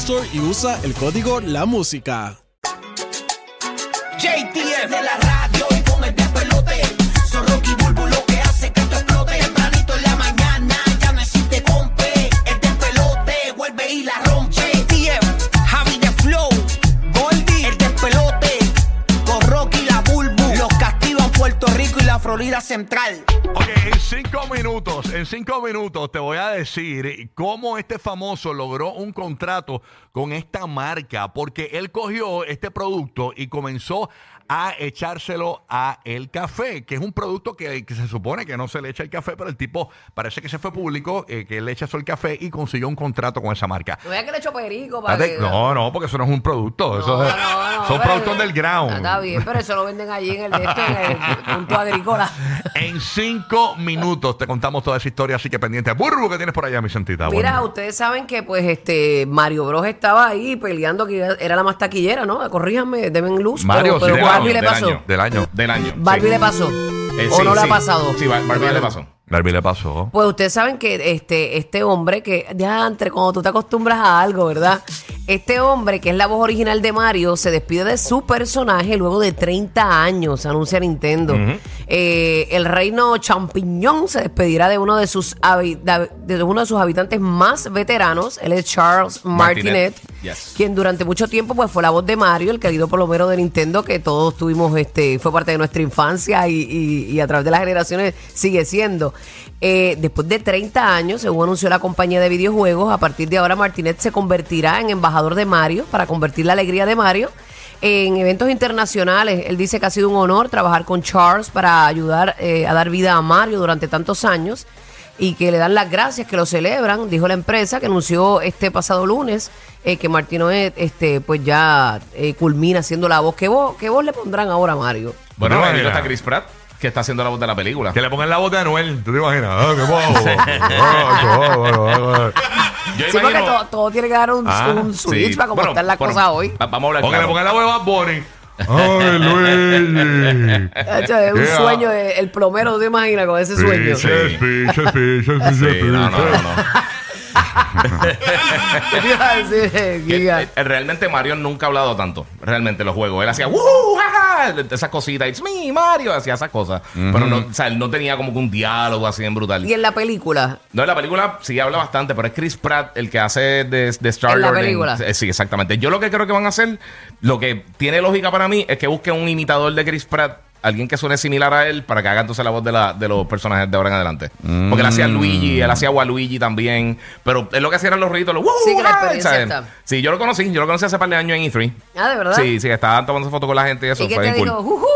Store y usa el código La Música. JTF de la radio en cinco minutos te voy a decir cómo este famoso logró un contrato con esta marca, porque él cogió este producto y comenzó a echárselo a el café, que es un producto que, que se supone que no se le echa el café, pero el tipo parece que se fue público, eh, que le echó el café y consiguió un contrato con esa marca. No veas que le echo perico para que... No, no, porque eso no es un producto, eso es- no, no, son productos del ground. Está bien, pero eso lo venden allí en el, de esto, en el punto agrícola. En cinco minutos te contamos toda esa historia, así que pendiente. Burbu, ¿qué tienes por allá, mi santita? Mira, Bueno. ustedes saben que pues este Mario Bros estaba ahí peleando que era la más taquillera, ¿no? Corríjanme, deben luz. Mario, pero, sí, pero del Barbie año, le del pasó. año. Del año. Del año. Barbie sí. le pasó. Eh, ¿O sí, no le sí. ha pasado? Sí, Bar- Barbie le pasó. Barbie le pasó. Pues ustedes saben que este, este hombre que, ya entre, cuando tú te acostumbras a algo, ¿verdad? Este hombre, que es la voz original de Mario, se despide de su personaje luego de 30 años, anuncia Nintendo. Eh, el reino champiñón se despedirá de uno de sus habi- de, de uno de sus habitantes más veteranos. Él es Charles Martinet, Martinet, quien durante mucho tiempo pues fue la voz de Mario, el querido por lo menos de Nintendo, que todos tuvimos, este, fue parte de nuestra infancia y, y- y a través de las generaciones sigue siendo. Eh, después de 30 años, según anunció la compañía de videojuegos, a partir de ahora Martinet se convertirá en embajador de Mario para convertir la alegría de Mario en eventos internacionales. Él dice que ha sido un honor trabajar con Charles para ayudar eh, a dar vida a Mario durante tantos años y que le dan las gracias, que lo celebran, dijo la empresa que anunció este pasado lunes eh, que Martino este, pues ya eh, culmina siendo la voz. ¿Qué voz, ¿Qué voz le pondrán ahora a Mario? Bueno, No, está Chris Pratt, que está haciendo la voz de la película. Que le pongan la voz de Anuel, ¿tú te imaginas? Ah, qué guapo. Yo Sí, porque imagino- todo, todo tiene que dar un, Ah, un switch Sí, para cómo bueno, las bueno, cosas hoy. va- Vamos a hablar O que le pongan la voz de Bad Bunny. Ay, Luis. Hecho, Es un Yeah. sueño, eh, el plomero, ¿tú te imaginas con ese sueño? No, no, no. realmente Mario nunca ha hablado tanto. Realmente en los juegos. Él hacía ¡Woo! ¡Ja, ja! Esas cositas. It's me, Mario. Hacía esas cosas. Pero no, o sea, él no tenía como que un diálogo así en brutal. Y en la película, No, en la película sí habla bastante, pero es Chris Pratt el que hace de, de Star En la Lord. película. eh, sí, exactamente. Yo lo que creo que van a hacer, lo que tiene lógica para mí, es que busquen un imitador de Chris Pratt. Alguien que suene similar a él para que haga entonces la voz de, la, de los personajes de ahora en adelante. Porque él hacía Luigi, él hacía Waluigi también. Pero es lo que hacían eran los ruiditos, los Sí, que la "Woo, ah", experiencia ¿sabes? está. Sí, yo lo conocí, yo lo conocí hace par de años en E3. ah, ¿de verdad? Sí, sí, estaban tomando fotos con la gente y eso. ¿Y qué fue te dijo? cool.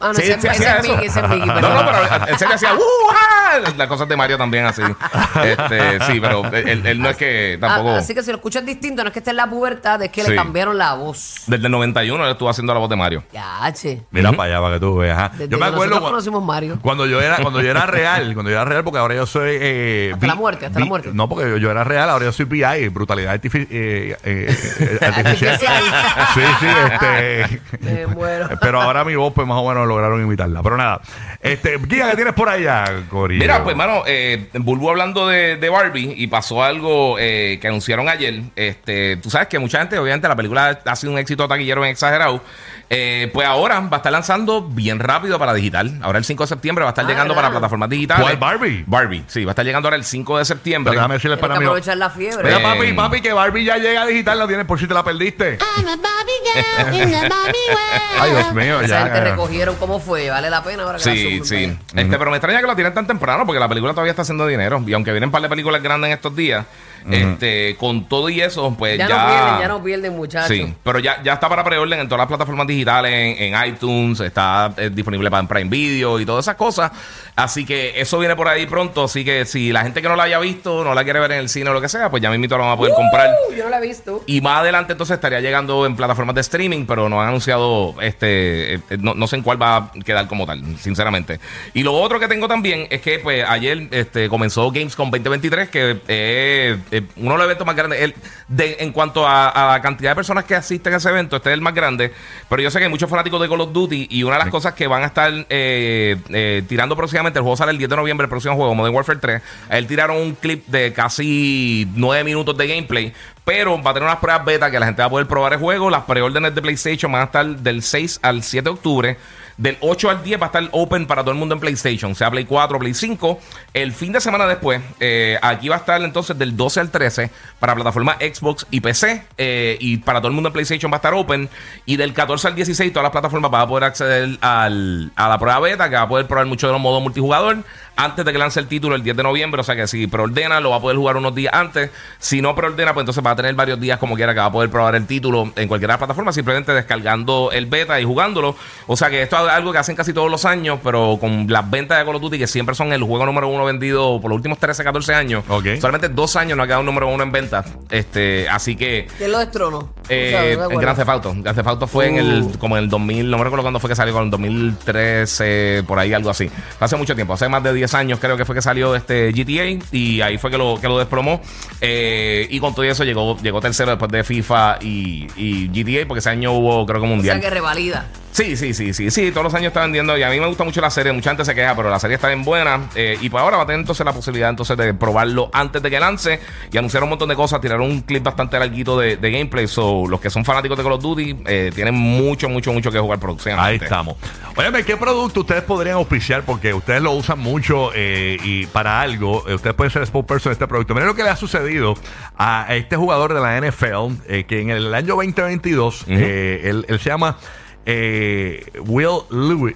Ah, no, Sí, ese, sí, ese hacía es eso. Mickey, ese es Mickey, No, no, pero en serio hacía "Uh, ah", las cosas de Mario también así. Este, sí, pero él, él no es que tampoco. Ah, así que si lo escuchas distinto, no es que esté en la pubertad, es que Sí. le cambiaron la voz. Desde el 91 él estuvo haciendo la voz de Mario. Ya, che. Mira para allá, para que tú veas. Ajá. Desde Yo me acuerdo conocimos Mario. cuando yo era cuando yo era real, cuando yo era real, porque ahora yo soy eh, Hasta la muerte, hasta la muerte. No, porque yo, yo era real, ahora yo soy BI, brutalidad eh, eh, eh, artificial. Artificial. sí, sí, este. Me muero. Pero ahora mi voz, pues más o menos lograron imitarla. Pero nada, este, Guía, ¿qué tienes por allá, Corillo? Mira, pues, hermano, eh, Bulbu hablando de, de Barbie y pasó algo eh, que anunciaron ayer. Este, tú sabes que mucha gente, obviamente, la película ha sido un éxito taquillero bien exagerado. Eh, pues ahora va a estar lanzando bien bien rápido para digital. Ahora el 5 de septiembre va a estar Ah, llegando ¿verdad? para plataformas digitales. ¿Cuál, Barbie? Barbie, sí, va a estar llegando ahora el 5 de septiembre. Pero déjame decirle Tienes para mí. aprovechar la fiebre. Mira, Eh, papi, papi, que Barbie ya llega digital, la tienes por si te la perdiste. I'm a Barbie girl in the Barbie world. Ay, Dios mío, Esa gente ya. recogieron cómo fue. Vale la pena ahora que la Sí, suben, sí. Este, pero me extraña que lo tienen tan temprano porque la película todavía está haciendo dinero. Y aunque vienen un par de películas grandes en estos días, este, con todo y eso, pues Ya, ya. no pierden, ya no pierden, muchachos. Sí, pero ya, ya está para preorden en todas las plataformas digitales, en, en iTunes, está eh, disponible para en Prime Video y todas esas cosas. Así que eso viene por ahí pronto. Así que si la gente que no la haya visto, no la quiere ver en el cine o lo que sea, pues ya me invito a lo van a poder comprar. Uh, yo no la he visto. Y más adelante entonces estaría llegando en plataformas de streaming, pero no han anunciado, este, eh, no, no sé en cuál va a quedar como tal, sinceramente. Y lo otro que tengo también es que pues ayer este, comenzó Gamescom 2023, que es eh, uno de los eventos más grandes. El- de, en cuanto a, a la cantidad de personas que asisten a ese evento, este es el más grande, pero yo sé que hay muchos fanáticos de Call of Duty y una de las cosas que van a estar eh, eh, tirando próximamente, el juego sale el 10 de noviembre, el próximo juego, Modern Warfare 3, a él tiraron un clip de casi 9 minutos de gameplay, pero va a tener unas pruebas beta que la gente va a poder probar el juego. Las preórdenes de PlayStation van a estar del 6 al 7 de octubre. Del 8 al 10 va a estar open para todo el mundo en PlayStation, sea Play 4, Play 5. El fin de semana después, eh, aquí va a estar entonces del 12 al 13 para plataformas Xbox y PC. eh, y para todo el mundo en PlayStation va a estar open. Y del 14 al 16 todas las plataformas van a poder acceder al, a la prueba beta, que va a poder probar mucho de los modos multijugador antes de que lance el título el 10 de noviembre. O sea que si preordena, lo va a poder jugar unos días antes. Si no preordena, pues entonces va a tener varios días como quiera que va a poder probar el título en cualquiera de las plataformas, simplemente descargando el beta y jugándolo. O sea que esto es algo que hacen casi todos los años, pero con las ventas de Call of Duty, que siempre son el juego número uno vendido por los últimos 13, 14 años. Ok. Solamente dos años no ha quedado un número uno en ventas. Este, así que. ¿Quién lo destronó? Eh, O en. Grand Theft Auto. Grand Theft Auto fue en el, Uh. como en el 2000, no me recuerdo cuándo fue que salió, con el 2013, por ahí algo así. Hace mucho tiempo, hace más de 10 años creo que fue que salió este GTA y ahí fue que lo, que lo desplomó. Eh, y con todo eso llegó, llegó tercero después de FIFA y, y GTA, porque ese año hubo creo que O mundial. sea que revalida. Sí, sí, sí, sí, sí, todos los años está vendiendo y a mí me gusta mucho la serie, mucha gente se queja, pero la serie está bien buena eh, y por ahora va a tener entonces la posibilidad entonces de probarlo antes de que lance y anunciar un montón de cosas, tirar un clip bastante larguito de, de gameplay, so los que son fanáticos de Call of Duty eh, tienen mucho, mucho, mucho que jugar producción. Ahí estamos. Óyeme, ¿qué producto ustedes podrían auspiciar? Porque ustedes lo usan mucho eh, y para algo, eh, ustedes pueden ser spokesperson de este producto. Miren lo que le ha sucedido a este jugador de la NFL, eh, que en el año 2022, eh, él, él se llama eh, Will Lewis,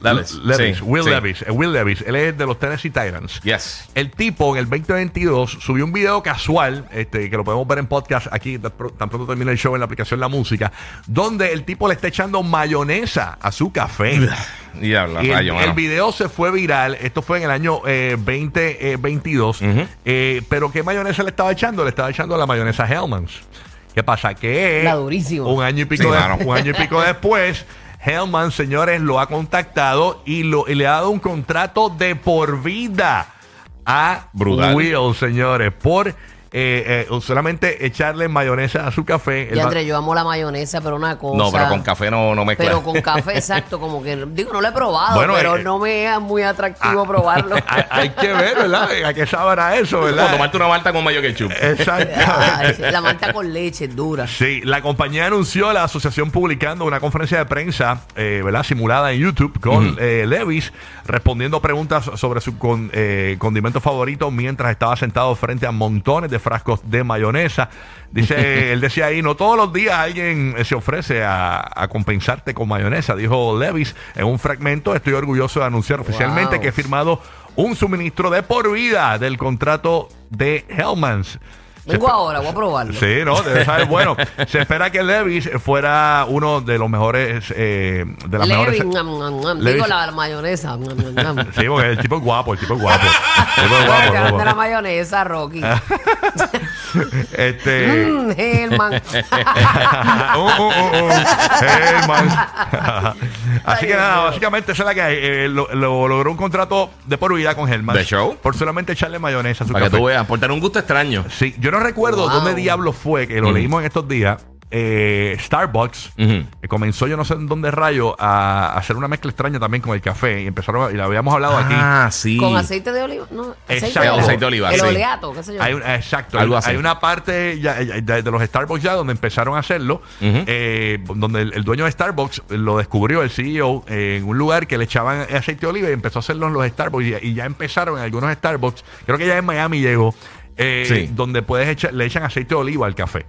Levis. Levis, Sí, Will sí. Levis, eh, Will Levis, él es de los Tennessee Titans. Yes. El tipo en el 2022 subió un video casual, este, que lo podemos ver en podcast aquí, tan pr- tan pronto termina el show en la aplicación La Música, donde el tipo le está echando mayonesa a su café. Y habla, Y el, rayo, el mano. video se fue viral. Esto fue en el año eh, 2022. Ujú. Eh, pero ¿qué mayonesa le estaba echando? Le estaba echando la mayonesa Hellmann's. ¿Qué pasa? Que La un año y pico, Sí, de- mano. un año y pico después, Hellman, señores, lo ha contactado y, lo, y le ha dado un contrato de por vida a Brutal. Will, señores, por eh, eh, solamente echarle mayonesa a su café. Y André, yo amo la mayonesa, pero una cosa. No, pero con café no, no mezcla. Pero con café, exacto, como que, digo, no lo he probado, Bueno, pero eh, no me es muy atractivo ah, probarlo. hay, hay que ver, ¿verdad? ¿A qué sabrá eso, O verdad? tomarte una malta con mayo ketchup. Exacto. Ay, la malta con leche es dura. Sí, la compañía anunció la asociación publicando una conferencia de prensa, eh, ¿verdad? Simulada en YouTube con eh, Levis respondiendo preguntas sobre su con- eh, condimento favorito mientras estaba sentado frente a montones de frascos de mayonesa. Dice, él decía ahí, no todos los días alguien eh, se ofrece a, a compensarte con mayonesa, dijo Levis en un fragmento. Estoy orgulloso de anunciar oficialmente Wow. que he firmado un suministro de por vida del contrato de Hellmann's. Vengo ahora, voy a probarlo. Sí, no, debe saber bueno. Se espera que Levis fuera uno de los mejores, eh, de las Levi, mejores. ñam, ñam, ñam. Levi- digo la, mayonesa. Sí, porque el tipo es guapo, el tipo es guapo. El tipo es guapo, que guapo. de la mayonesa, Rocky. Este. Mm, Hellman. Uh, uh, uh, uh. Hellman. Así que nada, básicamente esa es la que hay. Eh, lo, lo- logró un contrato de por vida con Hellman. ¿De show? Por solamente echarle mayonesa a su Para que café. tú veas, por tener un gusto extraño. Sí, yo no recuerdo Wow. dónde diablo fue que lo Mm. leímos en estos días. Eh, Starbucks eh, comenzó, yo no sé en dónde rayo, a hacer una mezcla extraña también con el café. Y empezaron, a- y lo habíamos hablado aquí. Ah, sí. Con aceite de oliva. No, aceite Exacto. de oliva. Aceite de oliva, El sí. oleato, qué sé yo. Hay un- exacto. Algo hay, así. hay una parte ya- ya- de, de los Starbucks ya donde empezaron a hacerlo, eh, donde el, el dueño de Starbucks lo descubrió, el CEO, eh, en un lugar que le echaban aceite de oliva y empezó a hacerlo en los Starbucks. Y, y ya empezaron en algunos Starbucks, creo que ya en Miami llegó, eh, Sí. donde puedes echar, le echan aceite de oliva al café.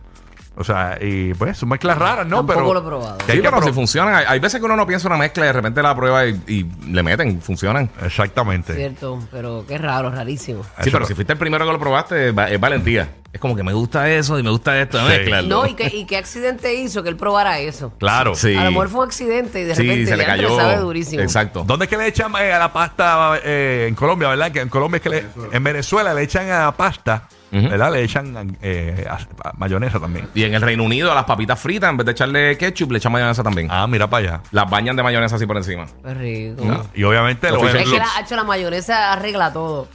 O sea, y pues son mezclas raras, ¿no? Tampoco pero lo he probado. que hay Sí, que pero si funcionan. Hay, hay veces que uno no piensa una mezcla y de repente la prueba y, y le meten, funcionan. Exactamente. Cierto, pero qué raro, rarísimo. Sí, Eso- pero si fuiste el primero que lo probaste, es, va- es valentía. Es como que me gusta eso y me gusta esto, Sí. mezclarlo. No, ¿y qué, ¿y qué accidente hizo que él probara eso? Claro. Sí. A lo mejor fue un accidente y de Sí, repente se le diantre, cayó. sabe durísimo. Exacto. ¿Dónde es que le echan eh, a la pasta eh, en Colombia, verdad? Que en Colombia es que le, en Venezuela le echan a la pasta, ¿verdad? Le echan eh, mayonesa también. Y en el Reino Unido, a las papitas fritas, en vez de echarle ketchup, le echan mayonesa también. Ah, mira para allá. Las bañan de mayonesa así por encima. Qué rico. Y obviamente Lo lo-. Es que la, ha hecho la mayonesa arregla todo.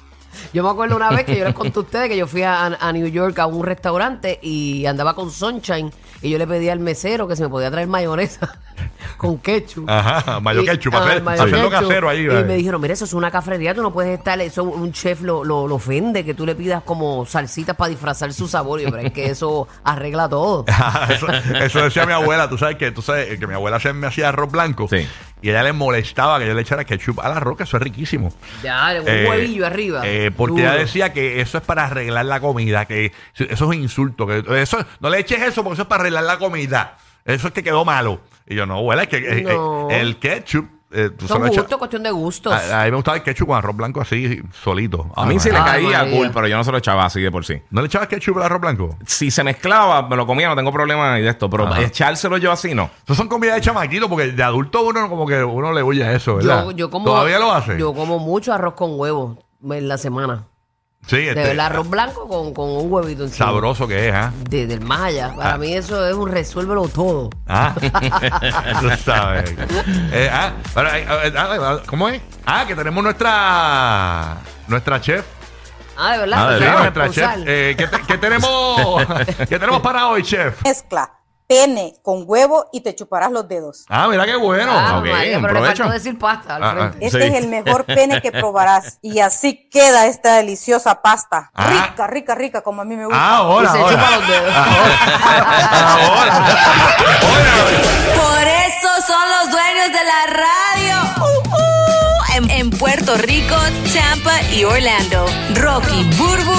Yo me acuerdo una vez que yo les conté a ustedes que yo fui a, a New York a un restaurante y andaba con Sunshine y yo le pedí al mesero que si me podía traer mayonesa con ketchup. Ajá, mayo Y- ketchup, hacer- mayo hacerlo ketchup. casero ahí. Y ¿verdad? me dijeron, mira, eso es una cafrería, tú no puedes estar, eso un chef lo, lo, lo ofende, que tú le pidas como salsitas para disfrazar su sabor. Y yo, pero es que eso arregla todo. eso, eso decía mi abuela, tú sabes que tú sabes que mi abuela se me hacía arroz blanco Sí. Y ella le molestaba que yo le echara ketchup a la roca, eso es riquísimo. Ya, un Eh, huevillo arriba. eh, porque Duro. ella decía que eso es para arreglar la comida, que eso es un insulto, que eso no le eches eso porque eso es para arreglar la comida. Eso es que quedó malo. Y yo no, abuela, es que eh, No. eh, el ketchup eh, Son gustos, cuestión de gustos. A, a mí me gustaba el ketchup con arroz blanco así, solito. A mí sí le. Ay, caía cool, pero yo no se lo echaba así de por sí. ¿No le echabas ketchup al arroz blanco? Si se mezclaba, me lo comía, no tengo problema ni de esto. Pero Ajá. echárselo yo así, no. Eso son comidas de chamaquito porque de adulto uno como que uno le huye a eso, ¿verdad? yo, yo como, ¿Todavía lo hace? Yo como mucho arroz con huevo en la semana. Sí, De este, verdad, arroz blanco con, con un huevito encima. sabroso que es, ¿ah? De, del más allá. Para Ah. mí eso es un resuélvelo todo. Ah, tú sabes. Eh, ah, eh, eh, ah, ¿Cómo es? Ah, que tenemos nuestra nuestra chef. Ah, de verdad. Ah, de Sí, verdad. nuestra Con chef. sal. Eh, ¿qué, te- qué tenemos, ¿Qué tenemos para hoy, chef? mezcla pene con huevo y te chuparás los dedos. Ah, mira qué bueno. Ah, ok, María, pero le faltó decir pasta al Ah, frente. ah. Este Sí. es el mejor pene que probarás. Y así queda esta deliciosa pasta. Ah. Rica, rica, rica, como a mí me gusta. Ah, ahora, y se ahora. chupa los dedos. Por eso son los dueños de la radio. Uh, uh, en, en Puerto Rico, Tampa y Orlando. Rocky, Burbu